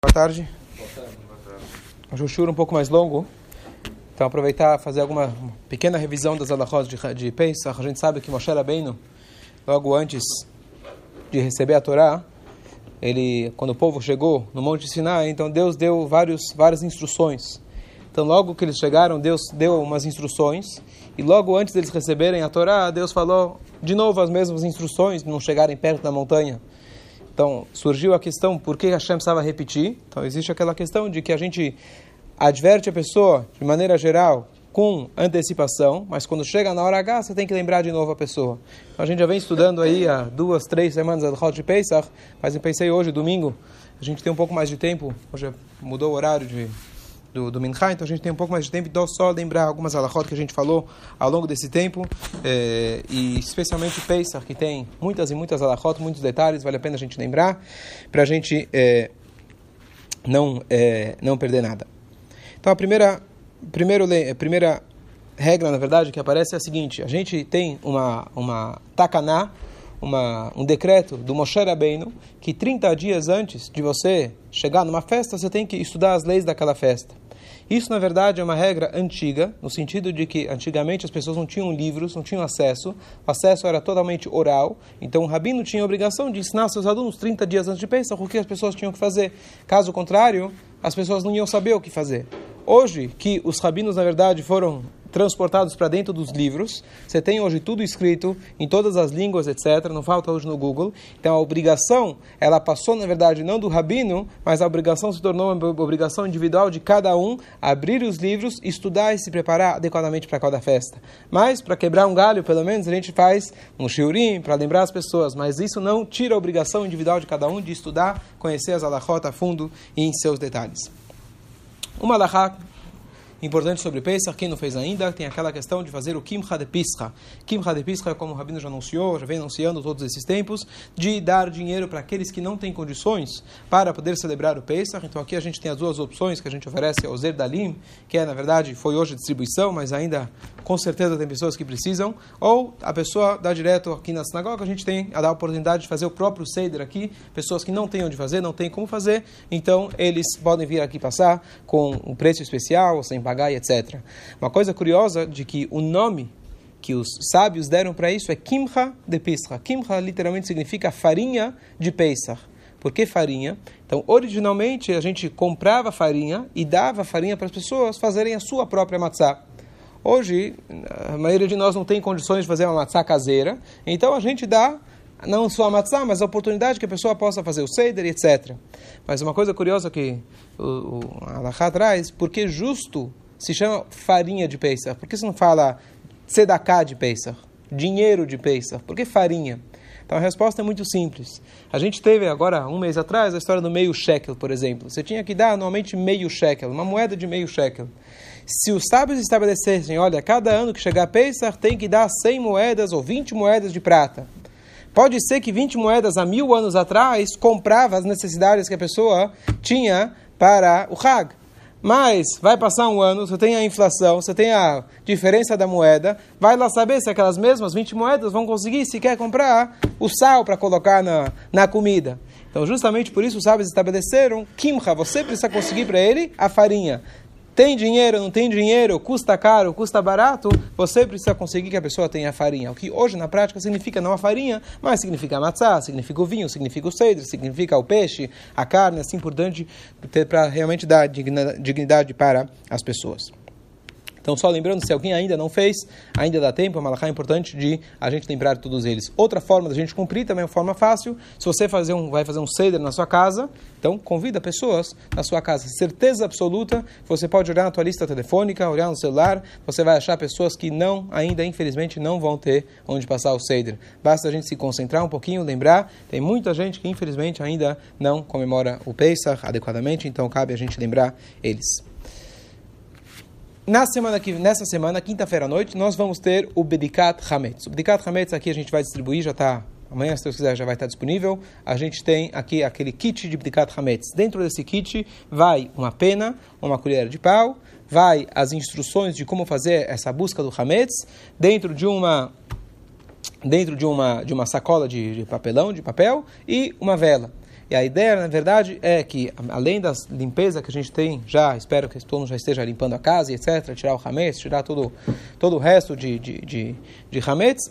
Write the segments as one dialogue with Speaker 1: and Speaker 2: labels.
Speaker 1: Boa tarde. Hoje o um pouco mais longo. Então aproveitar fazer alguma pequena revisão das alahos de, de Pesach. A gente sabe que Moshe Rabbeinu, logo antes de receber a Torá, ele, quando o povo chegou no Monte Sinai, então Deus deu vários, várias instruções. Então logo que eles chegaram, Deus deu umas instruções. E logo antes deles receberem a Torá, Deus falou de novo as mesmas instruções, não chegarem perto da montanha. Então, surgiu a questão por que Hashem precisava repetir. Então, existe aquela questão de que a gente adverte a pessoa, de maneira geral, com antecipação, mas quando chega na hora H, você tem que lembrar de novo a pessoa. Então, a gente já vem estudando aí há duas, três semanas a Hot Pesach, mas eu pensei hoje, domingo, a gente tem um pouco mais de tempo, hoje mudou o horário de do, do Minha, então a gente tem um pouco mais de tempo, então só lembrar algumas alahot que a gente falou ao longo desse tempo, é, e especialmente Pesach, que tem muitas e muitas alahot, muitos detalhes, vale a pena a gente lembrar, para a gente é, não, é, não perder nada. Então a primeira, primeiro, a primeira regra, na verdade, que aparece é a seguinte, a gente tem uma, uma takaná, uma, um decreto do Moshe Rabbeinu que 30 dias antes de você chegar numa festa, você tem que estudar as leis daquela festa. Isso, na verdade, é uma regra antiga, no sentido de que antigamente as pessoas não tinham livros, não tinham acesso, o acesso era totalmente oral, então o rabino tinha a obrigação de ensinar seus alunos 30 dias antes de pensar o que as pessoas tinham que fazer. Caso contrário, as pessoas não iam saber o que fazer. Hoje, que os rabinos, na verdade, foram transportados para dentro dos livros. Você tem hoje tudo escrito em todas as línguas, etc. Não falta hoje no Google. Então a obrigação, ela passou na verdade não do rabino, mas a obrigação se tornou uma obrigação individual de cada um abrir os livros, estudar e se preparar adequadamente para cada festa. Mas para quebrar um galho, pelo menos a gente faz um shiurim para lembrar as pessoas. Mas isso não tira a obrigação individual de cada um de estudar, conhecer as alahot a fundo e em seus detalhes. Uma alahá importante sobre Pesach, quem não fez ainda, tem aquela questão de fazer o Kimcha de Pischa. Kimcha de Pischa, como o Rabino já anunciou, já vem anunciando todos esses tempos, de dar dinheiro para aqueles que não têm condições para poder celebrar o Pesach. Então aqui a gente tem as duas opções que a gente oferece ao Zer Dalim, que é, na verdade, foi hoje a distribuição, mas ainda com certeza tem pessoas que precisam, ou a pessoa dá direto aqui na sinagoga, a gente tem a dar a oportunidade de fazer o próprio Seder aqui, pessoas que não têm onde fazer, não têm como fazer, então eles podem vir aqui passar com um preço especial, sem pagar e etc. Uma coisa curiosa de que o nome que os sábios deram para isso é Kimcha de Pesach. Kimcha literalmente significa farinha de Pesach. Por que farinha? Então, originalmente a gente comprava farinha e dava farinha para as pessoas fazerem a sua própria matzá. Hoje, a maioria de nós não tem condições de fazer uma matzá caseira, então a gente dá não só a matzá, mas a oportunidade que a pessoa possa fazer o seder, etc. Mas uma coisa curiosa que o, o Alahá traz, porque justo se chama farinha de Pesach? Por que você não fala tzedakah de Pesach? Dinheiro de Pesach? Por que farinha? Então a resposta é muito simples. A gente teve agora, um mês atrás, a história do meio shekel, por exemplo. Você tinha que dar anualmente meio shekel, uma moeda de meio shekel. Se os sábios estabelecessem, olha, cada ano que chegar a Pesach tem que dar 100 moedas ou 20 moedas de prata. Pode ser que 20 moedas há mil anos atrás comprava as necessidades que a pessoa tinha para o Hag. Mas vai passar um ano, você tem a inflação, você tem a diferença da moeda, vai lá saber se aquelas mesmas 20 moedas vão conseguir sequer comprar o sal para colocar na, na comida. Então, justamente por isso, os sábios estabeleceram, Kimcha, você precisa conseguir para ele a farinha. Tem dinheiro, não tem dinheiro, custa caro, custa barato, você precisa conseguir que a pessoa tenha farinha. O que hoje na prática significa não a farinha, mas significa matzá, significa o vinho, significa o cedro, significa o peixe, a carne, assim por diante, para realmente dar dignidade para as pessoas. Então, só lembrando, se alguém ainda não fez, ainda dá tempo, é uma malachá importante de a gente lembrar todos eles. Outra forma da gente cumprir, também é uma forma fácil, se você fazer um, vai fazer um ceder na sua casa, então convida pessoas na sua casa. Certeza absoluta, você pode olhar na tua lista telefônica, olhar no celular, você vai achar pessoas que não, ainda infelizmente, não vão ter onde passar o ceder. Basta a gente se concentrar um pouquinho, lembrar, tem muita gente que infelizmente ainda não comemora o Pesach adequadamente, então cabe a gente lembrar eles. Na semana que, nessa semana, quinta-feira à noite, nós vamos ter o Bedikat Hametz. O Bedikat Hametz aqui a gente vai distribuir, já está Amanhã, se Deus quiser, já vai estar disponível. A gente tem aqui aquele kit de Bdikat Hametz. Dentro desse kit vai uma pena, uma colher de pau, vai as instruções de como fazer essa busca do Hametz, dentro de uma dentro de uma de uma sacola de, de papelão, de papel e uma vela. E a ideia, na verdade, é que, além da limpeza que a gente tem já, espero que todo mundo já esteja limpando a casa, etc., tirar o hametz, tirar todo, todo o resto de, de, de, de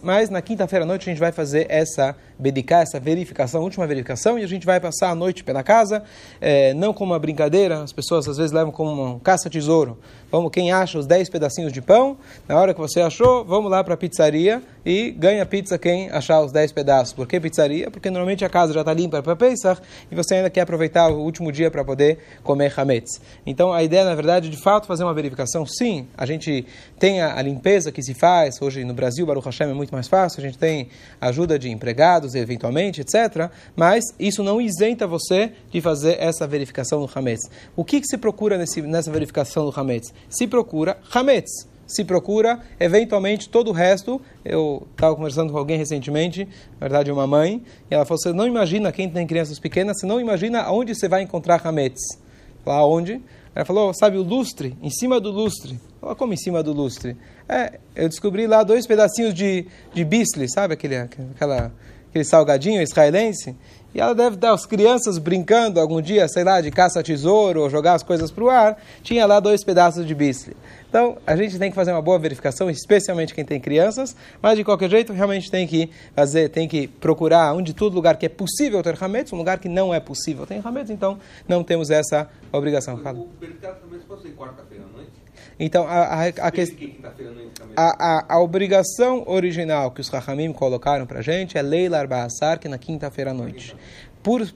Speaker 1: mas na quinta-feira à noite a gente vai fazer essa bedicar, essa verificação, última verificação, e a gente vai passar a noite pela casa, é, não como uma brincadeira, as pessoas às vezes levam como um caça-tesouro. Vamos, quem acha os 10 pedacinhos de pão, na hora que você achou, vamos lá para a pizzaria e ganha pizza quem achar os 10 pedaços. Por que pizzaria? Porque normalmente a casa já está limpa para Pesach e você ainda quer aproveitar o último dia para poder comer hametz. Então a ideia, na verdade, de fato fazer uma verificação. Sim, a gente tem a, a limpeza que se faz, hoje no Brasil, Baruch Hashem é muito mais fácil, a gente tem ajuda de empregados, eventualmente, etc. Mas isso não isenta você de fazer essa verificação do hametz. O que, que se procura nesse, nessa verificação do hametz? Se procura Hametz. Se procura, eventualmente, todo o resto. Eu estava conversando com alguém recentemente, na verdade, uma mãe, e ela falou: Você não imagina, quem tem crianças pequenas, você não imagina aonde você vai encontrar Hametz. Lá onde? Ela falou: Sabe o lustre? Em cima do lustre. Falou, como em cima do lustre? É, eu descobri lá dois pedacinhos de, de bisli, sabe aquele, aquela, aquele salgadinho israelense? E ela deve dar as crianças brincando algum dia, sei lá, de caça-tesouro ou jogar as coisas para o ar. Tinha lá dois pedaços de bisli. Então, a gente tem que fazer uma boa verificação, especialmente quem tem crianças, mas de qualquer jeito, realmente tem que fazer, tem que procurar onde todo lugar que é possível ter hametz, um lugar que não é possível ter hametz, então não temos essa obrigação.
Speaker 2: O mercado também pode ser quarta-feira à noite?
Speaker 1: Então, a, a, a, a, a, obrigação original que os Rahamim colocaram para a gente é Leila Arbaasar, que na quinta-feira à noite. Por,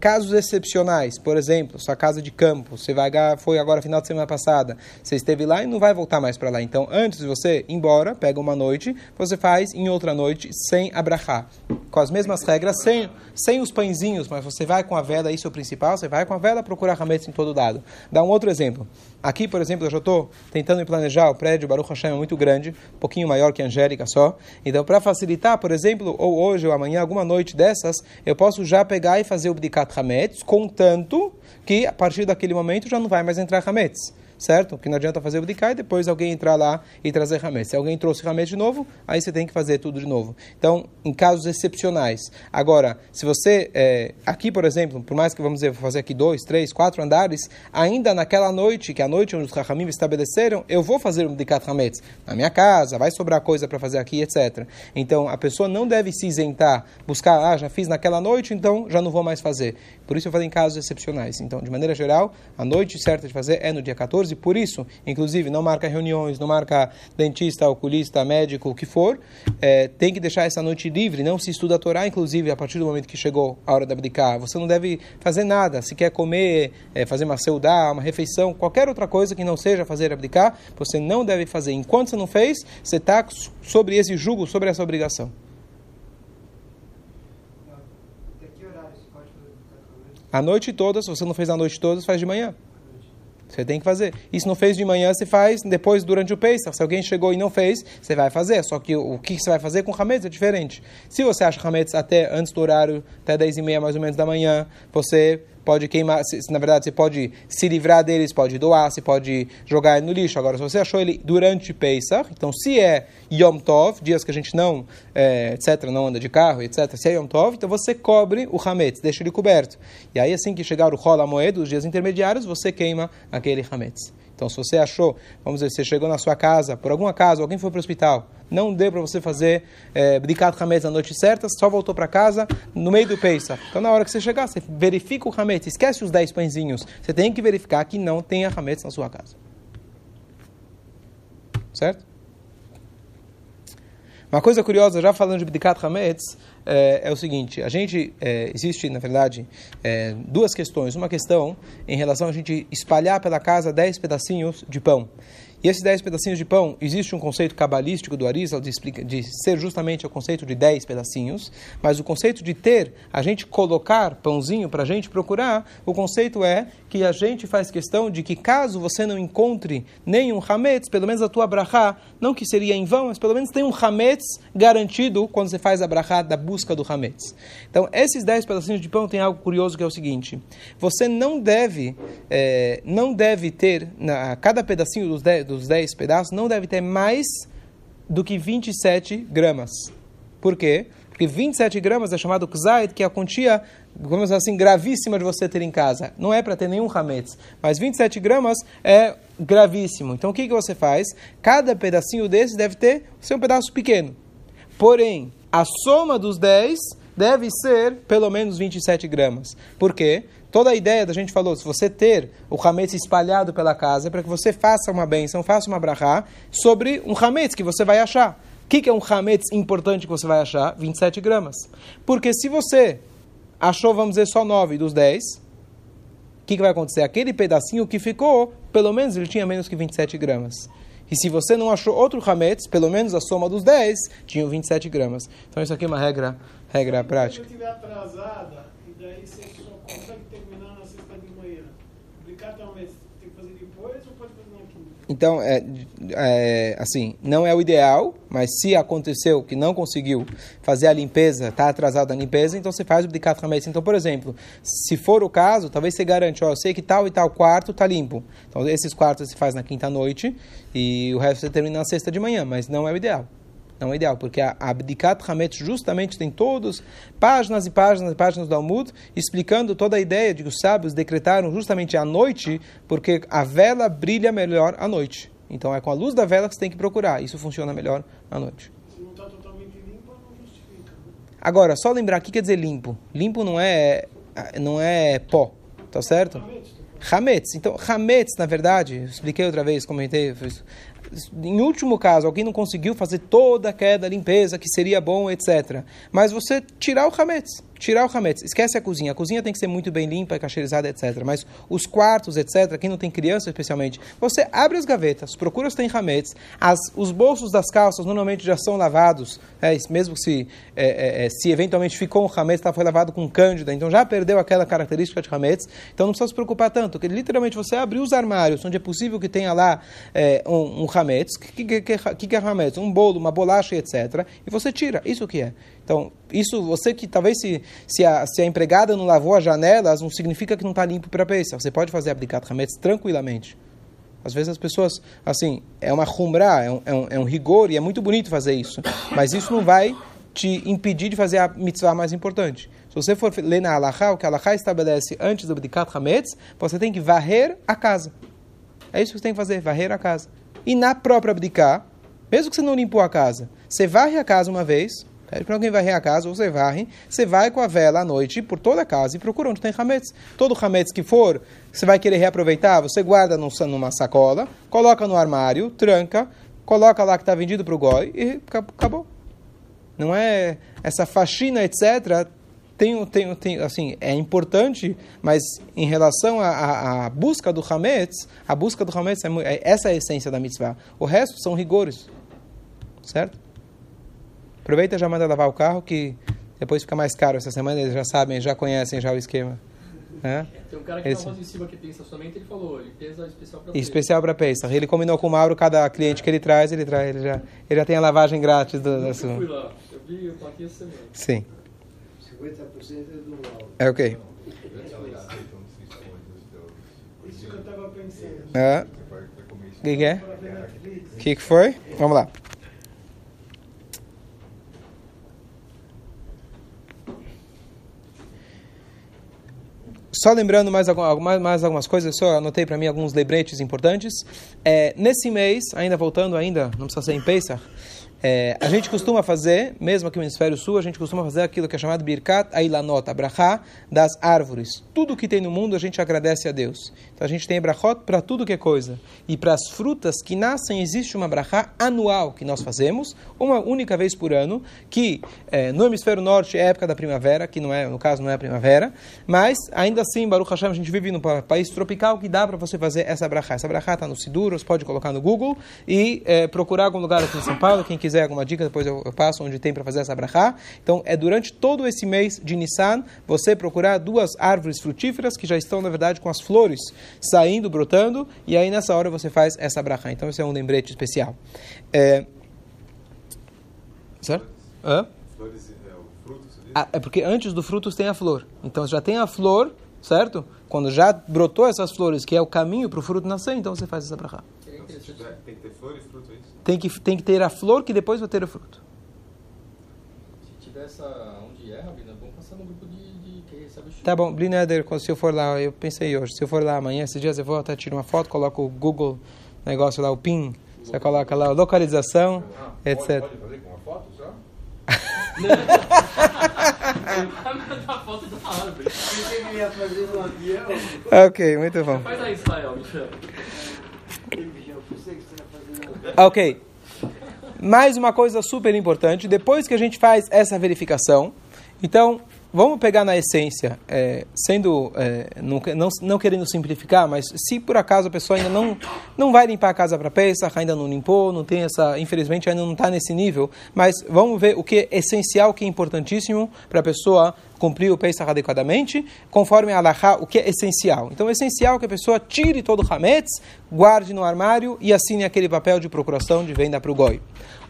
Speaker 1: casos excepcionais, por exemplo, sua casa de campo, você vai foi agora final de semana passada, você esteve lá e não vai voltar mais para lá. Então, antes de você ir embora, pega uma noite, você faz em outra noite sem abrahar, com as mesmas regras, sem, sem os pãezinhos, mas você vai com a vela, isso é o principal, você vai com a vela procurar hametz em todo lado. Dá um outro exemplo. Aqui, por exemplo, eu já estou tentando planejar, o prédio Baruch Hashem é muito grande, um pouquinho maior que a Angélica só. Então, para facilitar, por exemplo, ou hoje ou amanhã, alguma noite dessas, eu posso já pegar e fazer o Bdikat Hametz, contanto que a partir daquele momento já não vai mais entrar Hametz certo? Que não adianta fazer o bdikai e depois alguém entrar lá e trazer ramete. Se alguém trouxe ramete de novo, aí você tem que fazer tudo de novo. Então, em casos excepcionais. Agora, se você, é, aqui por exemplo, por mais que vamos dizer, fazer aqui dois, três, quatro andares, ainda naquela noite, que é a noite onde os Rahamim estabeleceram, eu vou fazer o bdikat ramete na minha casa, vai sobrar coisa para fazer aqui, etc. Então, a pessoa não deve se isentar, buscar, ah, já fiz naquela noite, então já não vou mais fazer. Por isso eu falei em casos excepcionais. Então, de maneira geral, a noite certa de fazer é no dia 14, por isso, inclusive, não marca reuniões, não marca dentista, oculista, médico, o que for, é, tem que deixar essa noite livre, não se estuda a Torá, inclusive, a partir do momento que chegou a hora da abdicar. Você não deve fazer nada, se quer comer, é, fazer uma seudá, uma refeição, qualquer outra coisa que não seja fazer abdicar, você não deve fazer. Enquanto você não fez, você está sobre esse jugo, sobre essa obrigação. A noite toda, se você não fez a noite toda, faz de manhã. Você tem que fazer. Isso não fez de manhã, você faz depois durante o Pesach. Se alguém chegou e não fez, você vai fazer. Só que o que você vai fazer com Hametz é diferente. Se você acha Hametz até antes do horário, até 10 e meia mais ou menos da manhã, você pode queimar, se, na verdade, você pode se livrar deles, pode doar, você pode jogar ele no lixo. Agora, se você achou ele durante Pesach, então se é Yom Tov, dias que a gente não, é, etc., não anda de carro, etc., se é Yom Tov, então você cobre o Hametz, deixa ele coberto. E aí, assim que chegar o Rola Moed, os dias intermediários, você queima aquele Hametz. Então, se você achou, vamos dizer, você chegou na sua casa, por algum acaso, alguém foi para o hospital, não deu para você fazer é, Bdikat Hametz na noite certa, só voltou para casa no meio do Pesach. Então, na hora que você chegar, você verifica o Hametz, esquece os 10 pãezinhos. Você tem que verificar que não tenha Hametz na sua casa. Certo? Uma coisa curiosa, já falando de Bdikat Hametz, é, é, o seguinte: a gente é, existe, na verdade, é, duas questões. Uma questão em relação a gente espalhar pela casa dez pedacinhos de pão. E esses dez pedacinhos de pão, existe um conceito cabalístico do Arizal de, de ser justamente o conceito de dez pedacinhos, mas o conceito de ter, a gente colocar pãozinho para a gente procurar, o conceito é que a gente faz questão de que caso você não encontre nenhum hametz, pelo menos a tua brachá, não que seria em vão, mas pelo menos tem um hametz garantido quando você faz a brachá da busca do hametz. Então, esses dez pedacinhos de pão tem algo curioso que é o seguinte, você não deve, é, não deve ter, na, cada pedacinho dos dez, dos 10 pedaços não deve ter mais do que 27 gramas. Por quê? Porque 27 gramas é chamado kzait, que é a quantia, vamos dizer assim, gravíssima de você ter em casa. Não é para ter nenhum hametz, mas 27 gramas é gravíssimo. Então o que, que você faz? Cada pedacinho desse deve ter ser um pedaço pequeno. Porém, a soma dos 10 deve ser pelo menos 27 gramas. Por quê? Toda a ideia da gente falou, se você ter o hametz espalhado pela casa, é para que você faça uma benção, faça uma brachá sobre um hametz que você vai achar. O que, que é um hametz importante que você vai achar? 27 gramas. Porque se você achou, vamos dizer, só 9 dos 10, o que, que vai acontecer? Aquele pedacinho que ficou, pelo menos ele tinha menos que 27 gramas. E se você não achou outro hametz, pelo menos a soma dos 10 tinha 27 gramas. Então isso aqui é uma regra, regra prática.
Speaker 3: Se eu estiver atrasada, e daí você consegue terminar na sexta de manhã, aplicar talvez, tem que fazer depois ou pode fazer na quinta?
Speaker 1: Então, é, é, assim, não é o ideal, mas se aconteceu que não conseguiu fazer a limpeza, está atrasado na limpeza, então você faz o Bdikat Hametz. Então, por exemplo, se for o caso, talvez você garante, ó, eu sei que tal e tal quarto está limpo. Então, esses quartos você faz na quinta noite e o resto você termina na sexta de manhã, mas não é o ideal. Não é ideal, porque a Abdikat Hametz justamente tem todos, páginas e páginas e páginas do Almud, explicando toda a ideia de que os sábios decretaram justamente à noite, porque a vela brilha melhor à noite. Então é com a luz da vela que você tem que procurar. Isso funciona melhor à noite.
Speaker 3: Justifica. Né?
Speaker 1: Agora, só lembrar, o que quer dizer limpo? Limpo não é, não é pó, tá certo? Hametz. Então, Hametz, na verdade, expliquei outra vez, comentei, fiz- em último caso, alguém não conseguiu fazer toda a queda, limpeza, que seria bom, etc. Mas você tirar o Hametz, tirar o Hametz, esquece a cozinha. A cozinha tem que ser muito bem limpa, cacheirizada, etc. Mas os quartos, etc., quem não tem criança especialmente, você abre as gavetas, procura se tem Hametz, as, os bolsos das calças normalmente já são lavados, é, mesmo se, é, é, é, se eventualmente ficou um Hametz, tá, foi lavado com cândida, então já perdeu aquela característica de Hametz, então não precisa se preocupar tanto, porque literalmente você abriu os armários, onde é possível que tenha lá é, um, um Hametz, o que, que, que, que, é Hametz? Um bolo, uma bolacha, etc. E você tira, isso que é. Então, isso, você que talvez se, se, a, se a empregada não lavou as janelas, não significa que não está limpo para peça. Você pode fazer abdicat Hametz tranquilamente. Às vezes as pessoas, assim, é uma rumra, é um, é, um, é um rigor e é muito bonito fazer isso. Mas isso não vai te impedir de fazer a mitzvah mais importante. Se você for ler na Alaha, o que a Alaha estabelece antes do Abdikat Hametz, você tem que varrer a casa. É isso que você tem que fazer, varrer a casa. E na própria Abdiká, mesmo que você não limpou a casa, você varre a casa uma vez, para alguém varrer a casa, ou você varre, você vai com a vela à noite por toda a casa e procura onde tem Hametz. Todo Hametz que for, você vai querer reaproveitar, você guarda num, numa sacola, coloca no armário, tranca, coloca lá que está vendido para o goi e acabou. Não é essa faxina, etc., tem, tem, tem, assim, é importante, mas em relação à busca do Hametz, a busca do Hametz, é, é, essa é a essência da mitzvah. O resto são rigores, certo? Aproveita e já manda lavar o carro, que depois fica mais caro. Essa semana eles já sabem, já conhecem já o esquema. É?
Speaker 4: Tem um cara que
Speaker 1: Esse.
Speaker 4: na voz em cima que tem estacionamento, ele falou, limpeza especial para
Speaker 1: especial para Pesach. Ele combinou com o Mauro, cada cliente que ele traz, ele traz, ele já, ele já tem a lavagem grátis do, da
Speaker 4: Eu fui lá, eu vi o plaquinha essa semana.
Speaker 1: Sim.
Speaker 3: 50% é do Lauro.
Speaker 1: É ok.
Speaker 3: Isso que eu estava pensando.
Speaker 1: É. O que, que é? O que, que foi? Vamos lá. Só lembrando mais, alguma- mais, mais algumas coisas, só anotei para mim alguns lembretes importantes. É, nesse mês, ainda voltando ainda, não precisa ser em Pesach, é, a gente costuma fazer, mesmo aqui no Hemisfério Sul, a gente costuma fazer aquilo que é chamado Birkat Ailanot, a brachá das árvores. Tudo que tem no mundo a gente agradece a Deus. Então a gente tem brachot para tudo que é coisa. E para as frutas que nascem, existe uma brachá anual que nós fazemos, uma única vez por ano, que é, no Hemisfério Norte é época da primavera, que não é, no caso não é a primavera, mas ainda assim, Baruch Hashem, a gente vive num pa- país tropical que dá para você fazer essa brachá. Essa brachá está no Sidur, você pode colocar no Google e é, procurar algum lugar aqui em São Paulo, quem quiser alguma dica, depois eu, eu passo onde tem para fazer essa brachá. Então, é durante todo esse mês de Nissan, você procurar duas árvores frutíferas que já estão, na verdade, com as flores saindo, brotando, e aí nessa hora você faz essa brachá. Então, esse é um lembrete especial. É... Certo? Hã?
Speaker 2: Flores, é, o fruto?
Speaker 1: Ah, é porque antes do frutos tem a flor. Então já tem a flor, certo? Quando já brotou essas flores, que é o caminho para o fruto nascer, então você faz essa brachá.
Speaker 2: Então, se
Speaker 4: interessante.
Speaker 2: tiver, tem que ter flor e fruto, é isso?
Speaker 1: Tem que, tem que ter a flor que depois vai ter o fruto.
Speaker 4: Se tiver interessa onde é, Rabino, é bom passar no grupo de, de quem recebe o show.
Speaker 1: Tá bom, Blineder, se eu for lá, eu pensei hoje, se eu for lá amanhã, esses dias eu vou até tirar uma foto, coloco o Google, negócio lá, o PIN, você coloca lá a localização,
Speaker 2: Ah,
Speaker 1: etc.
Speaker 2: Pode, pode fazer com uma foto
Speaker 3: avião.
Speaker 1: Ok, muito bom.
Speaker 4: Faz aí, Israel, me chama.
Speaker 3: Eu pensei que você ia fazer no
Speaker 1: Ok. Mais uma coisa super importante, depois que a gente faz essa verificação, então vamos pegar na essência, é, sendo, é, não, não, não querendo simplificar, mas se por acaso a pessoa ainda não, não vai limpar a casa para Pesach, ainda não limpou, não tem essa, infelizmente ainda não está nesse nível, mas vamos ver o que é essencial, o que é importantíssimo para a pessoa cumprir o Pesach adequadamente, conforme a Allahá, o que é essencial. Então, é essencial que a pessoa tire todo o Hametz, guarde no armário e assine aquele papel de procuração de venda para o Goi.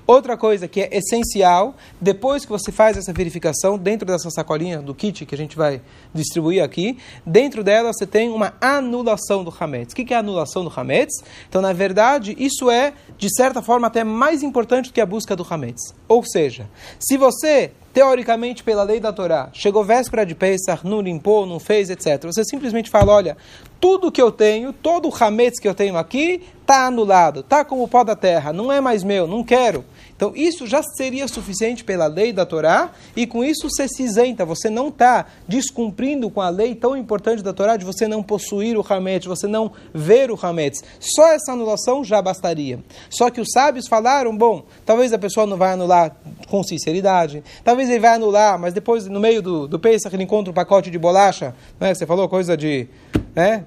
Speaker 1: Outra coisa que é essencial, depois que você faz essa verificação, dentro dessa sacolinha do kit que a gente vai distribuir aqui, dentro dela você tem uma anulação do Hametz. O que é a anulação do Hametz? Então, na verdade, isso é, de certa forma, até mais importante do que a busca do Hametz. Ou seja, se você teoricamente, pela lei da Torá, chegou véspera de Pesach, não limpou, não fez, etc. Você simplesmente fala, olha, tudo que eu tenho, todo o hametz que eu tenho aqui, está anulado, está como o pó da terra, não é mais meu, não quero. Então, isso já seria suficiente pela lei da Torá, e com isso você se isenta, você não está descumprindo com a lei tão importante da Torá de você não possuir o hametz, você não ver o hametz. Só essa anulação já bastaria. Só que os sábios falaram, bom, talvez a pessoa não vai anular com sinceridade, talvez ele vai anular, mas depois, no meio do, do Pesach, ele encontra um pacote de bolacha, né? você falou coisa de... Né?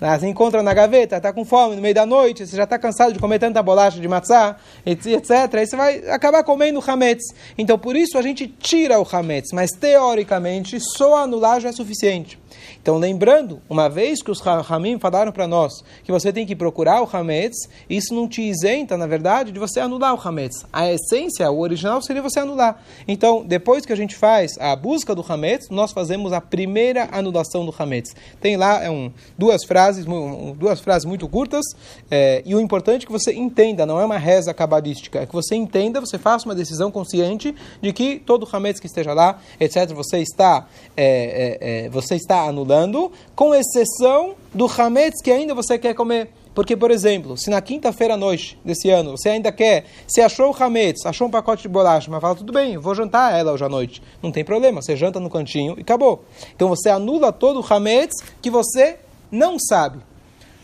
Speaker 1: Você encontra na gaveta, está com fome no meio da noite, você já está cansado de comer tanta bolacha de matzá, etc. Aí você vai acabar comendo hametz. Então, por isso a gente tira o hametz, mas teoricamente só anular já é suficiente. Então, lembrando, uma vez que os Ramim falaram para nós que você tem que procurar o Hametz, isso não te isenta, na verdade, de você anular o Hametz. A essência, o original, seria você anular. Então, depois que a gente faz a busca do Hametz, nós fazemos a primeira anulação do Hametz. Tem lá é um, duas, frases, duas frases muito curtas, é, e o importante é que você entenda, não é uma reza cabalística, é que você entenda, você faça uma decisão consciente de que todo Hametz que esteja lá, etc., você está, é, é, você está anulando, com exceção do hametz que ainda você quer comer. Porque, por exemplo, se na quinta-feira à noite desse ano você ainda quer, você achou o hametz, achou um pacote de bolacha, mas fala, tudo bem, vou jantar ela hoje à noite. Não tem problema, você janta no cantinho e acabou. Então você anula todo o hametz que você não sabe.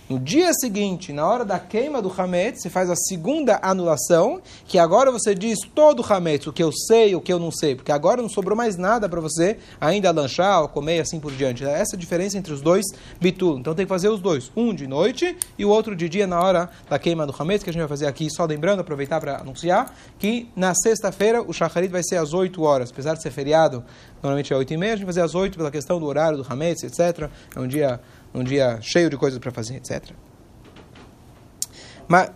Speaker 1: No dia seguinte, na hora da queima do Hametz, você faz a segunda anulação, que agora você diz todo o Hametz, o que eu sei, o que eu não sei, porque agora não sobrou mais nada para você ainda lanchar ou comer assim por diante. Essa é a diferença entre os dois bitul. Então tem que fazer os dois, um de noite e o outro de dia na hora da queima do Hametz, que a gente vai fazer aqui, só lembrando, aproveitar para anunciar, que na sexta-feira o Shacharit vai ser às 8 horas, apesar de ser feriado, normalmente é 8 e meia, a gente vai fazer às 8 pela questão do horário do Hametz, etc. É um dia um dia cheio de coisas para fazer, etc. Mas,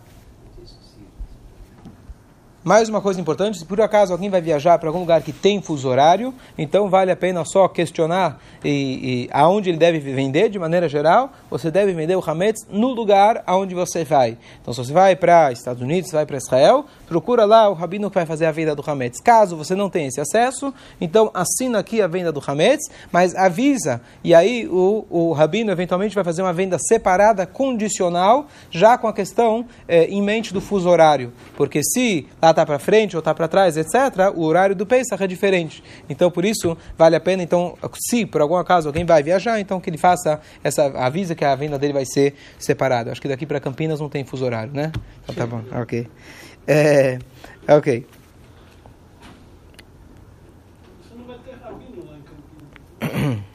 Speaker 1: mais uma coisa importante, se por acaso alguém vai viajar para algum lugar que tem fuso horário, então vale a pena só questionar e, e aonde ele deve vender, de maneira geral, você deve vender o Hametz no lugar aonde você vai. Então, se você vai para Estados Unidos, vai para Israel, procura lá o rabino que vai fazer a venda do Hametz. Caso você não tenha esse acesso, então assina aqui a venda do Hametz, mas avisa, e aí o, o rabino eventualmente vai fazer uma venda separada, condicional, já com a questão eh, em mente do fuso horário. Porque se lá está para frente ou está para trás, etc., o horário do Pesach é diferente. Então, por isso, vale a pena, então, se por algum acaso alguém vai viajar, então que ele faça essa, avisa que a venda dele vai ser separada. Acho que daqui para Campinas não tem fuso horário, né? Então tá bom, ok. É, ok.
Speaker 3: Você não vai ter rabino lá em Campinas.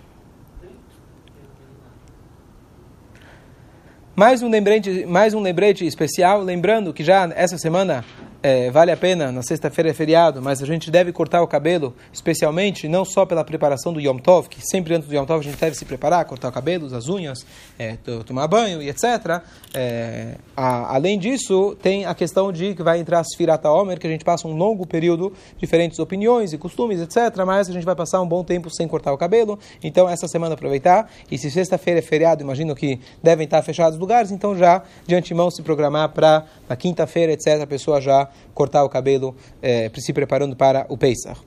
Speaker 1: Mais um lembrete, mais um lembrete especial, lembrando que já essa semana é, vale a pena, na sexta-feira é feriado, mas a gente deve cortar o cabelo, especialmente não só pela preparação do Yom Tov, que sempre antes do Yom Tov a gente deve se preparar, cortar o cabelo, as unhas, é, tomar banho e etc. É, a, além disso, tem a questão de que vai entrar Sfirata Omer, que a gente passa um longo período, diferentes opiniões e costumes, etc. Mas a gente vai passar um bom tempo sem cortar o cabelo, então essa semana aproveitar. E se sexta-feira é feriado, imagino que devem estar fechados os lugares, então já de antemão se programar para na quinta-feira, etc., a pessoa já cortar o cabelo, é, se preparando para o Pesach.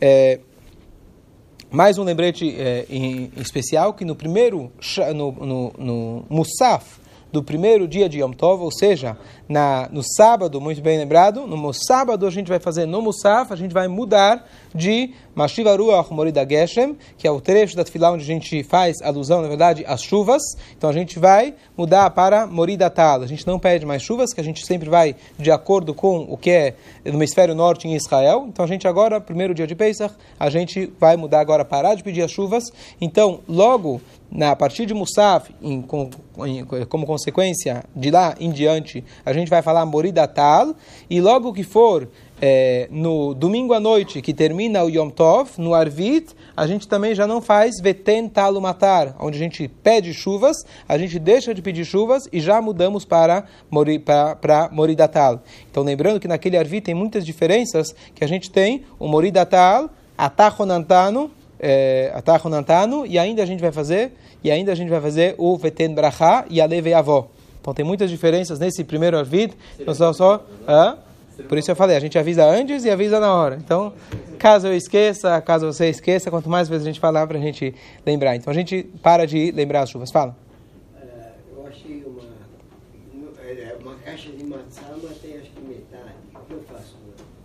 Speaker 1: É, mais um lembrete é, em, em especial, que no primeiro, no, no, no Musaf, do primeiro dia de Yom Tov, ou seja, na, no sábado, muito bem lembrado, no sábado a gente vai fazer no Musaf, a gente vai mudar de Mashiva Ruach Morida Geshem, que é o trecho da Tfilah onde a gente faz alusão, na verdade, às chuvas. Então a gente vai mudar para Morida Tal. A gente não pede mais chuvas, que a gente sempre vai de acordo com o que é no hemisfério norte em Israel. Então a gente agora, primeiro dia de Pesach, a gente vai mudar agora, parar de pedir as chuvas. Então, logo na a partir de Musaf, em, com, em, como consequência de lá em diante, a gente vai falar Morida Tal, e logo que for é, no domingo à noite, que termina o Yom Tov, no Arvit, a gente também já não faz Veten Talo Matar, onde a gente pede chuvas, a gente deixa de pedir chuvas e já mudamos para, Mori, para, para Moridatal. Então, lembrando que naquele Arvit tem muitas diferenças, que a gente tem o Moridatal, Atachonantano, é, Atachonantano, e ainda a gente vai fazer, e ainda a gente vai fazer o Veten Brachá e a Leve Avó. Então tem muitas diferenças nesse primeiro Arvit. Então só, só hã? Por isso eu falei, a gente avisa antes e avisa na hora. Então, caso eu esqueça, caso você esqueça, quanto mais vezes a gente falar para a gente lembrar. Então a gente para de lembrar as chuvas. Fala.
Speaker 5: Ah, eu achei uma, é, uma caixa de mas tem acho que metade. O que eu faço?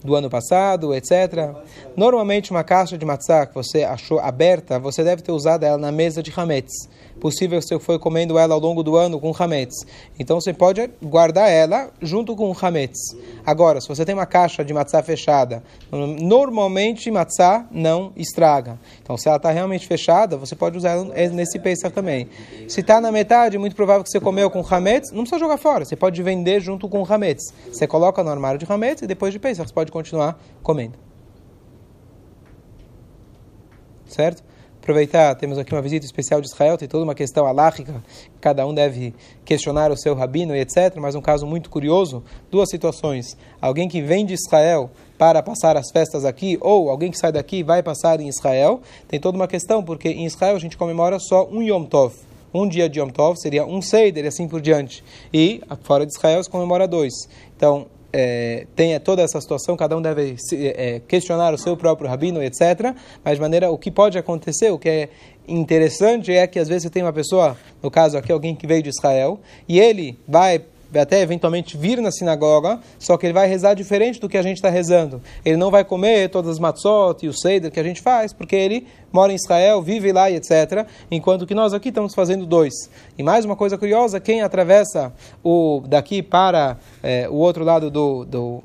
Speaker 1: Do ano passado, etc. Normalmente uma caixa de matzah que você achou aberta, você deve ter usado ela na mesa de hametz. Possível que você foi comendo ela ao longo do ano com hametz. Então você pode guardar ela junto com o hametz. Agora, se você tem uma caixa de matzah fechada, normalmente matzah não estraga. Então se ela está realmente fechada, você pode usar ela nesse Pesach também. Se está na metade, muito provável que você comeu com hametz, não precisa jogar fora. Você pode vender junto com hametz. Você coloca no armário de hametz e depois de Pesach você pode continuar comendo. Certo? Aproveitar, temos aqui uma visita especial de Israel, tem toda uma questão alárrica, cada um deve questionar o seu rabino e etc. Mas um caso muito curioso, duas situações. Alguém que vem de Israel para passar as festas aqui, ou alguém que sai daqui e vai passar em Israel, tem toda uma questão, porque em Israel a gente comemora só um Yom Tov. Um dia de Yom Tov seria um Seider e assim por diante. E fora de Israel se comemora dois. Então, é, tem toda essa situação, cada um deve é, questionar o seu próprio rabino, etc. Mas de maneira, o que pode acontecer, o que é interessante é que às vezes você tem uma pessoa, no caso aqui alguém que veio de Israel, e ele vai até eventualmente vir na sinagoga, só que ele vai rezar diferente do que a gente está rezando. Ele não vai comer todas as matzot e o seder que a gente faz, porque ele mora em Israel, vive lá e etc. Enquanto que nós aqui estamos fazendo dois. E mais uma coisa curiosa, quem atravessa o daqui para é, o outro lado do, do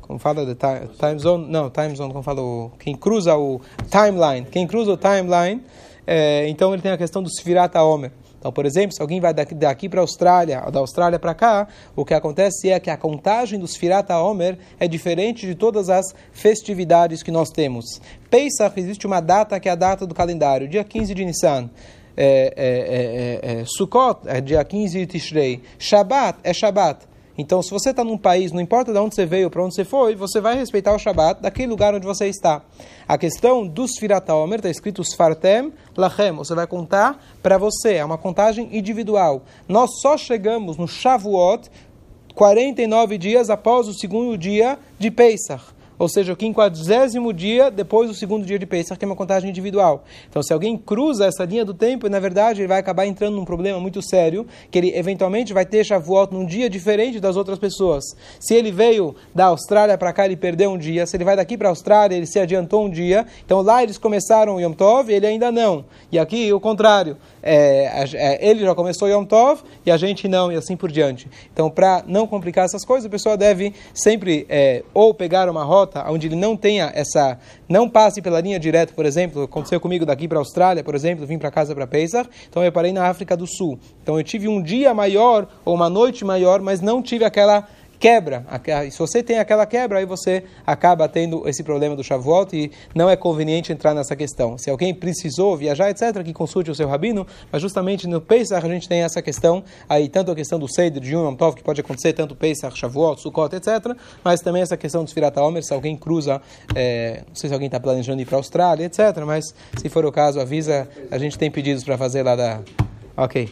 Speaker 1: como fala de time, zone, não, time zone, como fala o, quem cruza o timeline, quem cruza o timeline, é, então ele tem a questão do Sfirat Omer. Então, por exemplo, se alguém vai daqui, daqui para a Austrália, ou da Austrália para cá, o que acontece é que a contagem dos Firata Omer é diferente de todas as festividades que nós temos. Pesach, existe uma data que é a data do calendário, dia 15 de Nissan. É, é, é, é, Sukkot é dia 15 de Tishrei. Shabbat é Shabbat. Então, se você está num país, não importa de onde você veio, para onde você foi, você vai respeitar o Shabat daquele lugar onde você está. A questão dos Firat Omer está escrito Sfartem Lachem. Você vai contar para você, é uma contagem individual. Nós só chegamos no Shavuot 49 dias após o segundo dia de Pesach ou seja, o quinquagésimo dia depois do segundo dia de Pesach, que é uma contagem individual. Então, se alguém cruza essa linha do tempo, na verdade, ele vai acabar entrando num problema muito sério, que ele eventualmente vai ter Shavuot num dia diferente das outras pessoas. Se ele veio da Austrália para cá, ele perdeu um dia. Se ele vai daqui para a Austrália, ele se adiantou um dia. Então, lá eles começaram o Yom Tov, ele ainda não. E aqui, o contrário. É, é, ele já começou Yom Tov e a gente não, e assim por diante. Então, para não complicar essas coisas, a pessoa deve sempre é, ou pegar uma rota onde ele não tenha essa, não passe pela linha direta, por exemplo, aconteceu comigo daqui para a Austrália, por exemplo, vim para casa para Pesach, então eu parei na África do Sul. Então eu tive um dia maior ou uma noite maior, mas não tive aquela quebra. Se você tem aquela quebra, aí você acaba tendo esse problema do Shavuot e não é conveniente entrar nessa questão. Se alguém precisou viajar, etc., que consulte o seu rabino, mas justamente no Pesach a gente tem essa questão, aí tanto a questão do Seder, de Yom Tov, que pode acontecer tanto Pesach, Shavuot, Sukkot, etc., mas também essa questão dos Firat Omer, se alguém cruza, é, não sei se alguém está planejando ir para a Austrália, etc., mas se for o caso, avisa, a gente tem pedidos para fazer lá da... Ok.